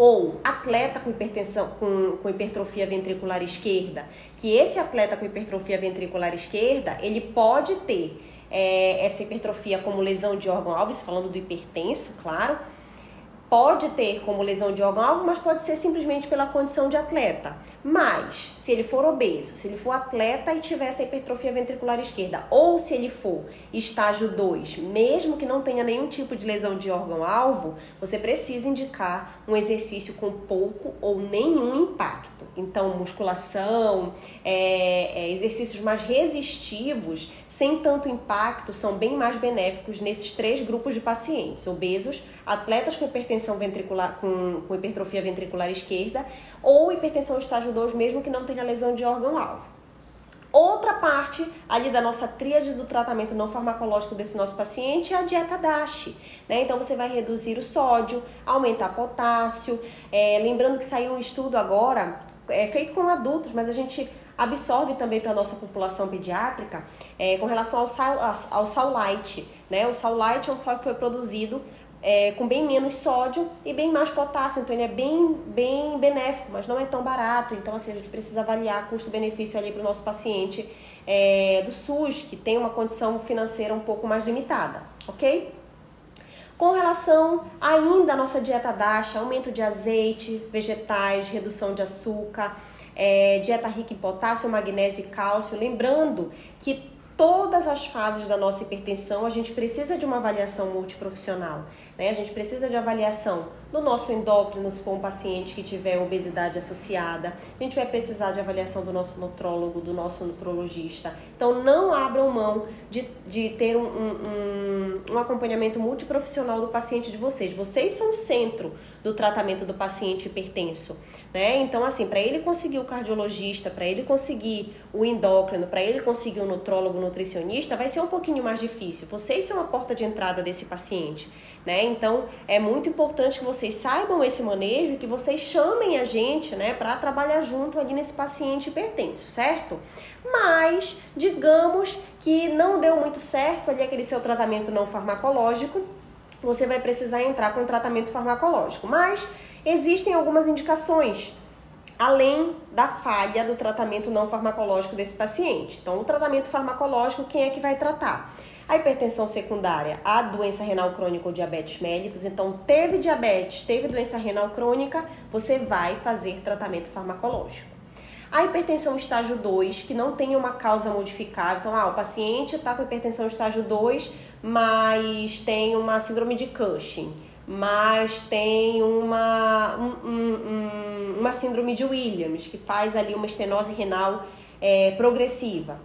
ou atleta com hipertensão, com, com hipertrofia ventricular esquerda, que esse atleta com hipertrofia ventricular esquerda, ele pode ter, é, essa hipertrofia como lesão de órgão-alvo, falando do hipertenso, claro, pode ter como lesão de órgão-alvo, mas pode ser simplesmente pela condição de atleta. Mas, se ele for obeso, se ele for atleta e tiver essa hipertrofia ventricular esquerda, ou se ele for estágio 2, mesmo que não tenha nenhum tipo de lesão de órgão-alvo, você precisa indicar um exercício com pouco ou nenhum impacto. Então, musculação, é, é, exercícios mais resistivos, sem tanto impacto, são bem mais benéficos nesses três grupos de pacientes: obesos, atletas com hipertensão ventricular, com, com hipertrofia ventricular esquerda, ou hipertensão estágio 2, mesmo que não tenha lesão de órgão-alvo. Outra parte ali da nossa tríade do tratamento não farmacológico desse nosso paciente é a dieta DASH. Né? Então você vai reduzir o sódio, aumentar potássio. É, lembrando que saiu um estudo agora, é feito com adultos, mas a gente absorve também para a nossa população pediátrica é, com relação ao, sal, ao sal light. Né? O sal light é um sal que foi produzido é, com bem menos sódio e bem mais potássio, então ele é bem, bem benéfico, mas não é tão barato. Então, assim, a gente precisa avaliar custo-benefício ali para o nosso paciente é, do SUS, que tem uma condição financeira um pouco mais limitada, ok? Com relação ainda à nossa dieta DASH, aumento de azeite, vegetais, redução de açúcar, é, dieta rica em potássio, magnésio e cálcio, lembrando que todas as fases da nossa hipertensão a gente precisa de uma avaliação multiprofissional. Né? A gente precisa de avaliação do nosso endócrino, se for um paciente que tiver obesidade associada. A gente vai precisar de avaliação do nosso nutrólogo, do nosso nutrologista. Então, não abram mão de, de ter um, um, um acompanhamento multiprofissional do paciente de vocês. Vocês são o centro do tratamento do paciente hipertenso. Né? Então, assim, para ele conseguir o cardiologista, para ele conseguir o endócrino, para ele conseguir o nutrólogo, o nutricionista, vai ser um pouquinho mais difícil. Vocês são a porta de entrada desse paciente. Né? Então é muito importante que vocês saibam esse manejo e que vocês chamem a gente né, para trabalhar junto ali nesse paciente hipertenso, certo? Mas digamos que não deu muito certo ali aquele seu tratamento não farmacológico, você vai precisar entrar com tratamento farmacológico. Mas existem algumas indicações além da falha do tratamento não farmacológico desse paciente. Então, o tratamento farmacológico, quem é que vai tratar? A hipertensão secundária, a doença renal crônica ou diabetes mellitus. Então, teve diabetes, teve doença renal crônica, você vai fazer tratamento farmacológico. A hipertensão estágio 2, que não tem uma causa modificável. Então, ah, o paciente está com hipertensão estágio 2, mas tem uma síndrome de Cushing, mas tem uma, um, um, uma síndrome de Williams, que faz ali uma estenose renal é, progressiva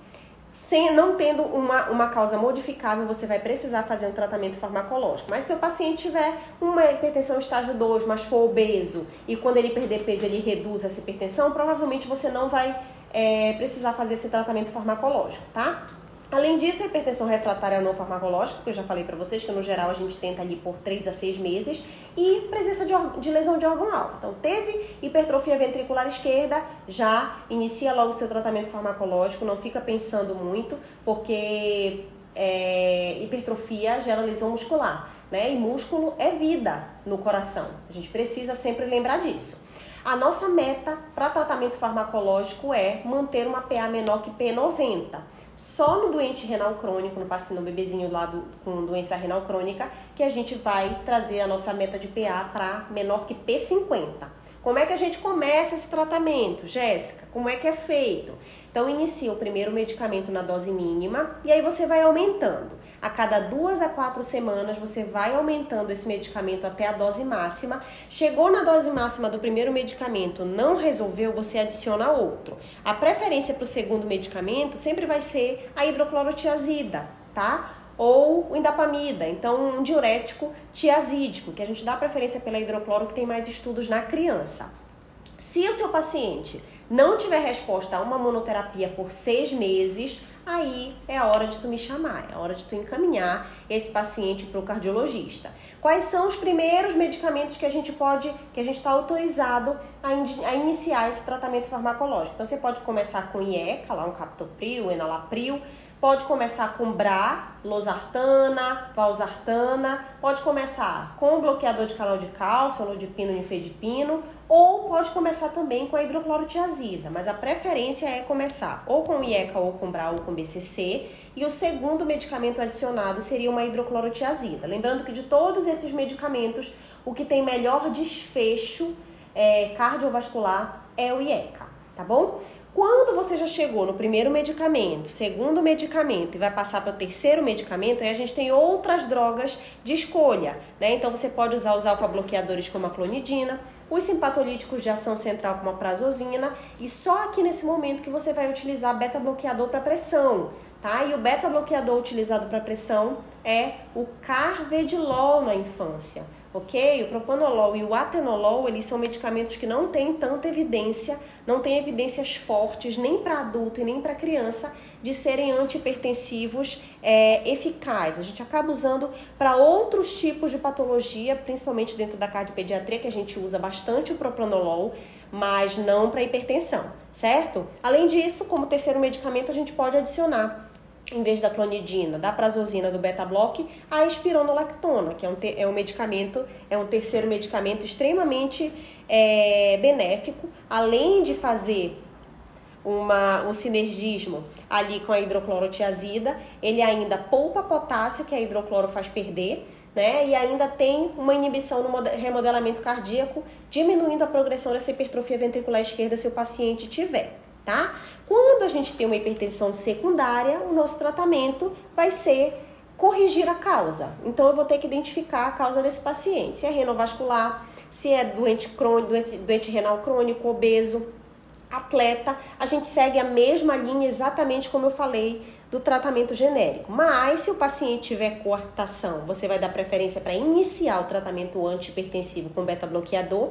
sem, não tendo uma, uma causa modificável, você vai precisar fazer um tratamento farmacológico. Mas se o paciente tiver uma hipertensão estágio 2, mas for obeso, e quando ele perder peso ele reduz essa hipertensão, provavelmente você não vai é, precisar fazer esse tratamento farmacológico, tá? Além disso, a hipertensão refratária não farmacológica, que eu já falei para vocês que no geral a gente tenta ali por 3 a 6 meses, e presença de, de lesão de órgão-alvo. Então, teve hipertrofia ventricular esquerda, já inicia logo o seu tratamento farmacológico, não fica pensando muito, porque é, hipertrofia gera lesão muscular, né? E músculo é vida no coração. A gente precisa sempre lembrar disso. A nossa meta para tratamento farmacológico é manter uma PA menor que P90 só no doente renal crônico, no paciente, no bebezinho lá do, com doença renal crônica, que a gente vai trazer a nossa meta de PA para menor que P50. Como é que a gente começa esse tratamento, Jéssica? Como é que é feito? Então, inicia o primeiro medicamento na dose mínima e aí você vai aumentando. A cada duas a quatro semanas você vai aumentando esse medicamento até a dose máxima. Chegou na dose máxima do primeiro medicamento, não resolveu, você adiciona outro. A preferência para o segundo medicamento sempre vai ser a hidroclorotiazida, tá? Ou o indapamida, então um diurético tiazídico, que a gente dá preferência pela hidrocloro, que tem mais estudos na criança. Se o seu paciente não tiver resposta a uma monoterapia por seis meses, aí é a hora de tu me chamar, é a hora de tu encaminhar esse paciente para o cardiologista. Quais são os primeiros medicamentos que a gente pode, que a gente está autorizado a, in, a, iniciar esse tratamento farmacológico? Então você pode começar com IECA, lá um captopril, enalapril, Pode começar com BRA, losartana, valsartana, pode começar com bloqueador de canal de cálcio, olodipino, nifedipino, ou pode começar também com a hidroclorotiazida, mas a preferência é começar ou com IECA ou com BRA ou com BCC, e o segundo medicamento adicionado seria uma hidroclorotiazida. Lembrando que de todos esses medicamentos, o que tem melhor desfecho é, cardiovascular é o IECA, tá bom? Quando você já chegou no primeiro medicamento, segundo medicamento e vai passar para o terceiro medicamento, aí a gente tem outras drogas de escolha, né? Então você pode usar os alfa-bloqueadores como a clonidina, os simpatolíticos de ação central como a prazosina e só aqui nesse momento que você vai utilizar beta-bloqueador para pressão, tá? E o beta-bloqueador utilizado para pressão é o carvedilol na infância ok? O propanolol e o atenolol, eles são medicamentos que não têm tanta evidência, não têm evidências fortes nem para adulto e nem para criança de serem antihipertensivos é, eficazes. A gente acaba usando para outros tipos de patologia, principalmente dentro da cardiopediatria, que a gente usa bastante o propanolol, mas não para hipertensão, certo? Além disso, como terceiro medicamento, a gente pode adicionar em vez da clonidina, da prazosina, do beta-block, a espironolactona, que é um, é um medicamento, é um terceiro medicamento extremamente é, benéfico, além de fazer uma, um sinergismo ali com a hidroclorotiazida, ele ainda poupa potássio, que a hidrocloro faz perder, né? E ainda tem uma inibição no remodelamento cardíaco, diminuindo a progressão dessa hipertrofia ventricular esquerda se o paciente tiver tá? Quando a gente tem uma hipertensão secundária, o nosso tratamento vai ser corrigir a causa. Então eu vou ter que identificar a causa desse paciente, se é renovascular, se é doente crônico, doente, doente renal crônico, obeso, atleta, a gente segue a mesma linha exatamente como eu falei do tratamento genérico. Mas se o paciente tiver coartação, você vai dar preferência para iniciar o tratamento antihipertensivo com beta-bloqueador.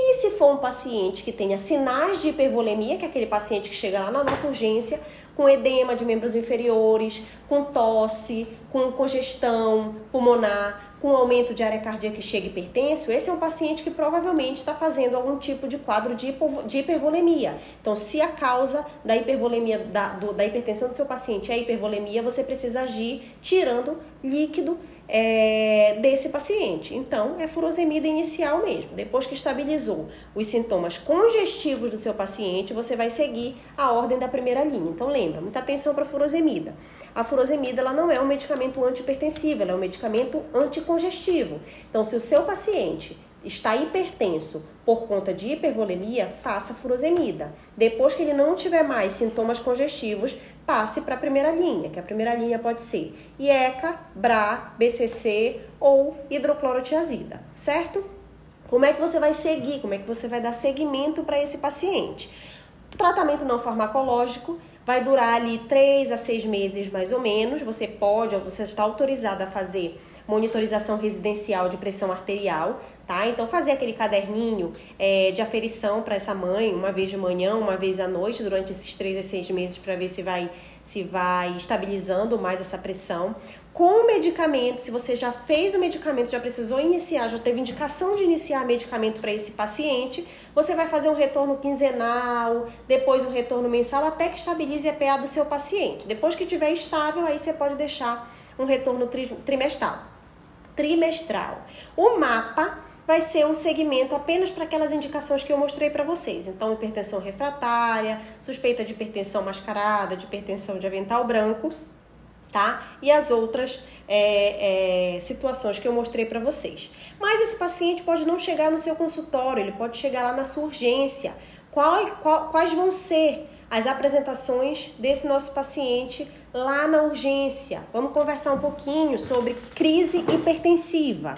E se for um paciente que tenha sinais de hipervolemia, que é aquele paciente que chega lá na nossa urgência com edema de membros inferiores, com tosse, com congestão pulmonar, com aumento de área cardíaca e chega hipertenso, esse é um paciente que provavelmente está fazendo algum tipo de quadro de, de hipervolemia. Então, se a causa da hipervolemia, da, do, da hipertensão do seu paciente é hipervolemia, você precisa agir tirando líquido é, desse paciente. Então, é furosemida inicial mesmo. Depois que estabilizou os sintomas congestivos do seu paciente, você vai seguir a ordem da primeira linha. Então, lembra, muita atenção para a furosemida. A furosemida ela não é um medicamento antihipertensivo, ela é um medicamento anticongestivo. Então, se o seu paciente está hipertenso por conta de hipervolemia, faça furosemida. Depois que ele não tiver mais sintomas congestivos, passe para a primeira linha, que a primeira linha pode ser IECA, BRA, BCC ou hidroclorotiazida, certo? Como é que você vai seguir? Como é que você vai dar seguimento para esse paciente? Tratamento não farmacológico vai durar ali 3 a 6 meses mais ou menos. Você pode ou você está autorizado a fazer monitorização residencial de pressão arterial, tá? Então, fazer aquele caderninho é, de aferição para essa mãe, uma vez de manhã, uma vez à noite, durante esses três a seis meses, para ver se vai, se vai estabilizando mais essa pressão. Com o medicamento, se você já fez o medicamento, já precisou iniciar, já teve indicação de iniciar medicamento para esse paciente, você vai fazer um retorno quinzenal, depois um retorno mensal, até que estabilize a PA do seu paciente. Depois que estiver estável, aí você pode deixar um retorno trimestral. Trimestral. O mapa vai ser um segmento apenas para aquelas indicações que eu mostrei para vocês. Então, hipertensão refratária, suspeita de hipertensão mascarada, de hipertensão de avental branco, tá? E as outras é, é, situações que eu mostrei para vocês. Mas esse paciente pode não chegar no seu consultório, ele pode chegar lá na sua urgência. Qual, qual, quais vão ser as apresentações desse nosso paciente lá na urgência? Vamos conversar um pouquinho sobre crise hipertensiva.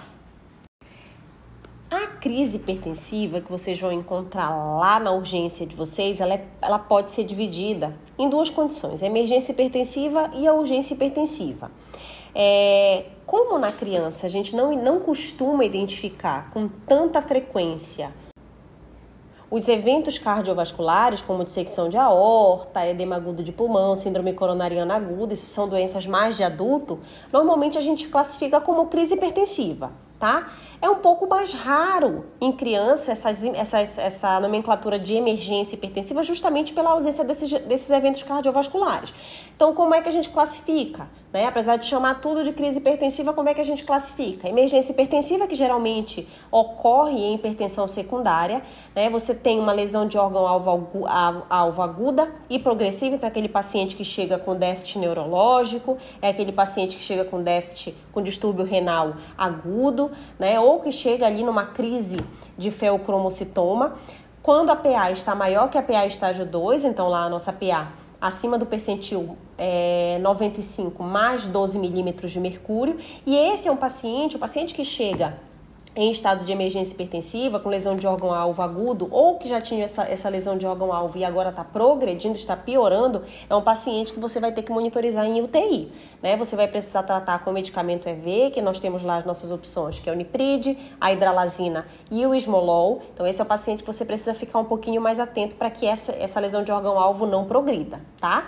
A crise hipertensiva que vocês vão encontrar lá na urgência de vocês, ela, é, ela pode ser dividida em duas condições: a emergência hipertensiva e a urgência hipertensiva. É, como na criança a gente não, não costuma identificar com tanta frequência os eventos cardiovasculares, como dissecção de aorta, edema agudo de pulmão, síndrome coronariana aguda, isso são doenças mais de adulto, normalmente a gente classifica como crise hipertensiva tá? É um pouco mais raro em criança essas, essas, essa nomenclatura de emergência hipertensiva justamente pela ausência desses, desses eventos cardiovasculares. Então, como é que a gente classifica? Né? Apesar de chamar tudo de crise hipertensiva, como é que a gente classifica? Emergência hipertensiva, que geralmente ocorre em hipertensão secundária, né? Você tem uma lesão de órgão-alvo alvo aguda e progressiva, então é aquele paciente que chega com déficit neurológico, é aquele paciente que chega com déficit com distúrbio renal agudo, né? Ou que chega ali numa crise de feocromocitoma. Quando a PA está maior que a PA estágio 2, então lá a nossa PA acima do percentil é, 95 mais 12 milímetros de mercúrio. E esse é um paciente, o paciente que chega em estado de emergência hipertensiva, com lesão de órgão-alvo agudo, ou que já tinha essa, essa lesão de órgão-alvo e agora está progredindo, está piorando, é um paciente que você vai ter que monitorizar em UTI. Né? Você vai precisar tratar com o medicamento EV, que nós temos lá as nossas opções, que é o Nipride, a hidralazina e o Ismolol. Então, esse é o paciente que você precisa ficar um pouquinho mais atento para que essa, essa lesão de órgão-alvo não progrida, tá?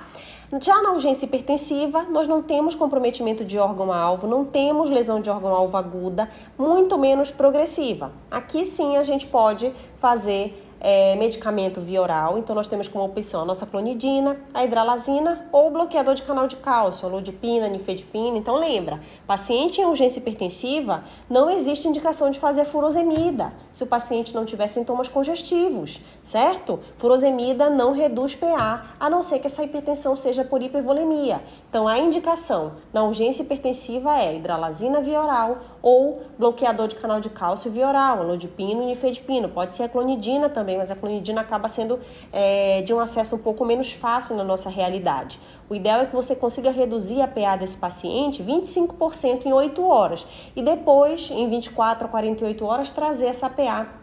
Já na urgência hipertensiva, nós não temos comprometimento de órgão-alvo, não temos lesão de órgão-alvo aguda, muito menos progressiva. Aqui sim a gente pode fazer é, medicamento via oral, então nós temos como opção a nossa clonidina, a hidralazina ou o bloqueador de canal de cálcio, a lodipina, nifedipina. Então lembra, paciente em urgência hipertensiva, não existe indicação de fazer furosemida se o paciente não tiver sintomas congestivos, certo? Furosemida não reduz PA, a não ser que essa hipertensão seja por hipervolemia. Então a indicação na urgência hipertensiva é hidralazina via oral ou bloqueador de canal de cálcio via oral, e nifedipino. Pode ser a clonidina também, mas a clonidina acaba sendo é, de um acesso um pouco menos fácil na nossa realidade. O ideal é que você consiga reduzir a PA desse paciente 25% em 8 horas e depois, em 24 a 48 horas, trazer essa PA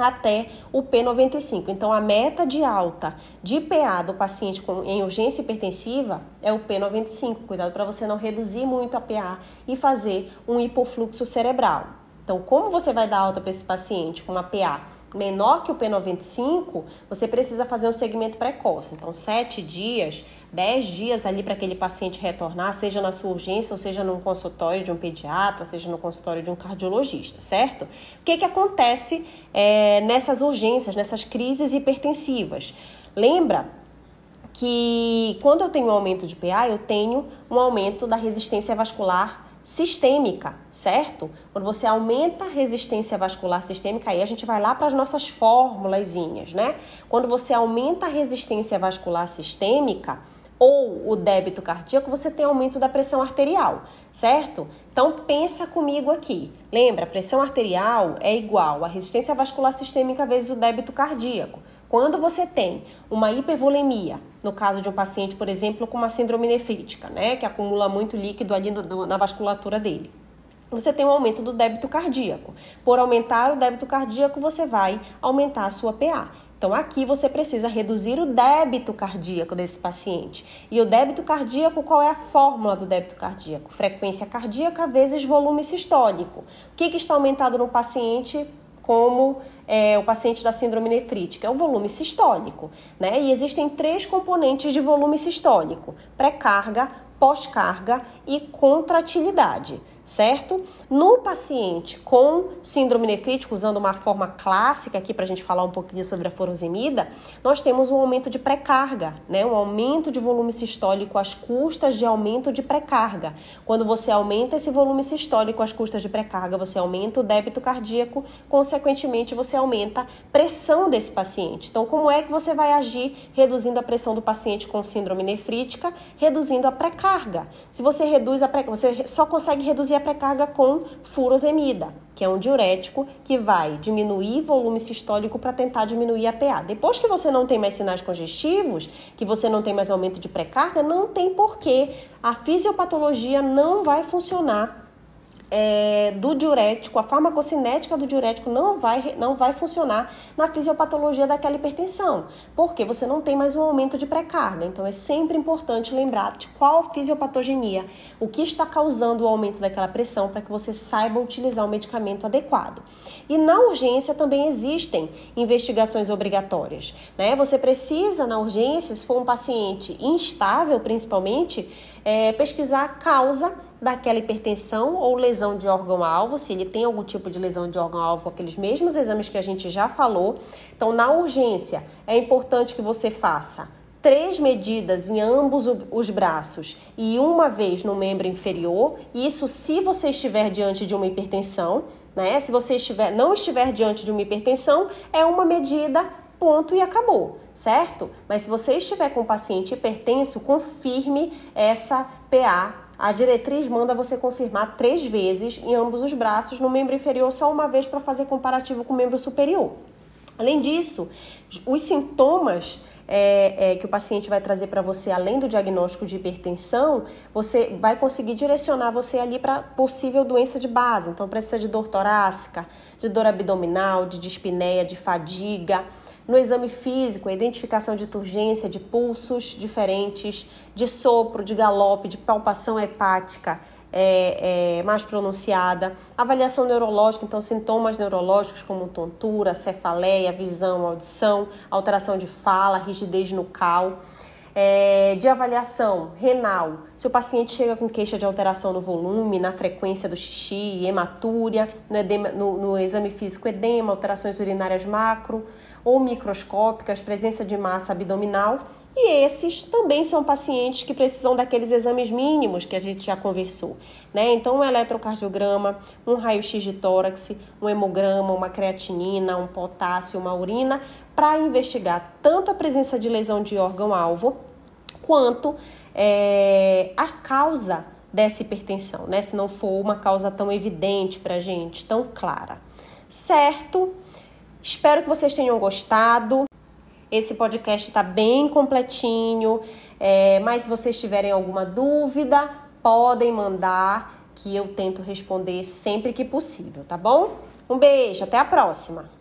até o P95. Então, a meta de alta de PA do paciente com, em urgência hipertensiva é o P95. Cuidado para você não reduzir muito a PA e fazer um hipofluxo cerebral. Então, como você vai dar alta para esse paciente com uma PA menor que o P95, você precisa fazer um segmento precoce. Então, 7 dias, 10 dias ali para aquele paciente retornar, seja na sua urgência, ou seja no consultório de um pediatra, seja no consultório de um cardiologista, certo? O que, que acontece é, nessas urgências, nessas crises hipertensivas? Lembra que quando eu tenho um aumento de PA, eu tenho um aumento da resistência vascular sistêmica, certo? Quando você aumenta a resistência vascular sistêmica, aí a gente vai lá para as nossas fórmulazinhas, né? Quando você aumenta a resistência vascular sistêmica ou o débito cardíaco, você tem aumento da pressão arterial, certo? Então pensa comigo aqui. Lembra, pressão arterial é igual a resistência vascular sistêmica vezes o débito cardíaco. Quando você tem uma hipervolemia, no caso de um paciente, por exemplo, com uma síndrome nefrítica, né, que acumula muito líquido ali no, na vasculatura dele, você tem um aumento do débito cardíaco. Por aumentar o débito cardíaco, você vai aumentar a sua PA. Então, aqui você precisa reduzir o débito cardíaco desse paciente. E o débito cardíaco, qual é a fórmula do débito cardíaco? Frequência cardíaca vezes volume sistólico. O que, que está aumentado no paciente como é, o paciente da síndrome nefrítica? É o volume sistólico, né? E existem três componentes de volume sistólico: pré-carga, pós-carga e contratilidade certo? No paciente com síndrome nefrítica, usando uma forma clássica aqui para a gente falar um pouquinho sobre a furosemida, nós temos um aumento de pré-carga, né? Um aumento de volume sistólico às custas de aumento de pré-carga. Quando você aumenta esse volume sistólico às custas de pré-carga, você aumenta o débito cardíaco, consequentemente você aumenta a pressão desse paciente. Então, como é que você vai agir reduzindo a pressão do paciente com síndrome nefrítica, reduzindo a pré-carga? Se você reduz a pré você só consegue reduzir a a pré-carga com furosemida, que é um diurético que vai diminuir volume sistólico para tentar diminuir a PA. Depois que você não tem mais sinais congestivos, que você não tem mais aumento de pré-carga, não tem porquê. A fisiopatologia não vai funcionar é, do diurético, a farmacocinética do diurético não vai, não vai funcionar na fisiopatologia daquela hipertensão, porque você não tem mais um aumento de pré-carga. Então é sempre importante lembrar de qual fisiopatogenia, o que está causando o aumento daquela pressão para que você saiba utilizar o medicamento adequado. E na urgência também existem investigações obrigatórias. Né? Você precisa, na urgência, se for um paciente instável principalmente, é, pesquisar a causa daquela hipertensão ou lesão de órgão-alvo, se ele tem algum tipo de lesão de órgão-alvo aqueles mesmos exames que a gente já falou. Então, na urgência, é importante que você faça três medidas em ambos os braços e uma vez no membro inferior. Isso se você estiver diante de uma hipertensão, né? Se você estiver, não estiver diante de uma hipertensão, é uma medida, ponto e acabou, certo? Mas se você estiver com um paciente hipertenso, confirme essa PA. A diretriz manda você confirmar três vezes em ambos os braços, no membro inferior só uma vez para fazer comparativo com o membro superior. Além disso, os sintomas é, é, que o paciente vai trazer para você, além do diagnóstico de hipertensão, você vai conseguir direcionar você ali para possível doença de base. Então, precisa de dor torácica, de dor abdominal, de dispneia, de fadiga. No exame físico, a identificação de turgência, de pulsos diferentes, de sopro, de galope, de palpação hepática é, é, mais pronunciada. Avaliação neurológica, então sintomas neurológicos como tontura, cefaleia, visão, audição, alteração de fala, rigidez nucal. É, de avaliação renal, se o paciente chega com queixa de alteração no volume, na frequência do xixi, hematúria, no, edema, no, no exame físico edema, alterações urinárias macro, ou microscópicas, presença de massa abdominal, e esses também são pacientes que precisam daqueles exames mínimos que a gente já conversou, né? Então, um eletrocardiograma, um raio-x de tórax, um hemograma, uma creatinina, um potássio, uma urina, para investigar tanto a presença de lesão de órgão-alvo quanto é, a causa dessa hipertensão, né? Se não for uma causa tão evidente para gente, tão clara. Certo? Espero que vocês tenham gostado. Esse podcast está bem completinho, é, mas se vocês tiverem alguma dúvida, podem mandar que eu tento responder sempre que possível, tá bom? Um beijo, até a próxima!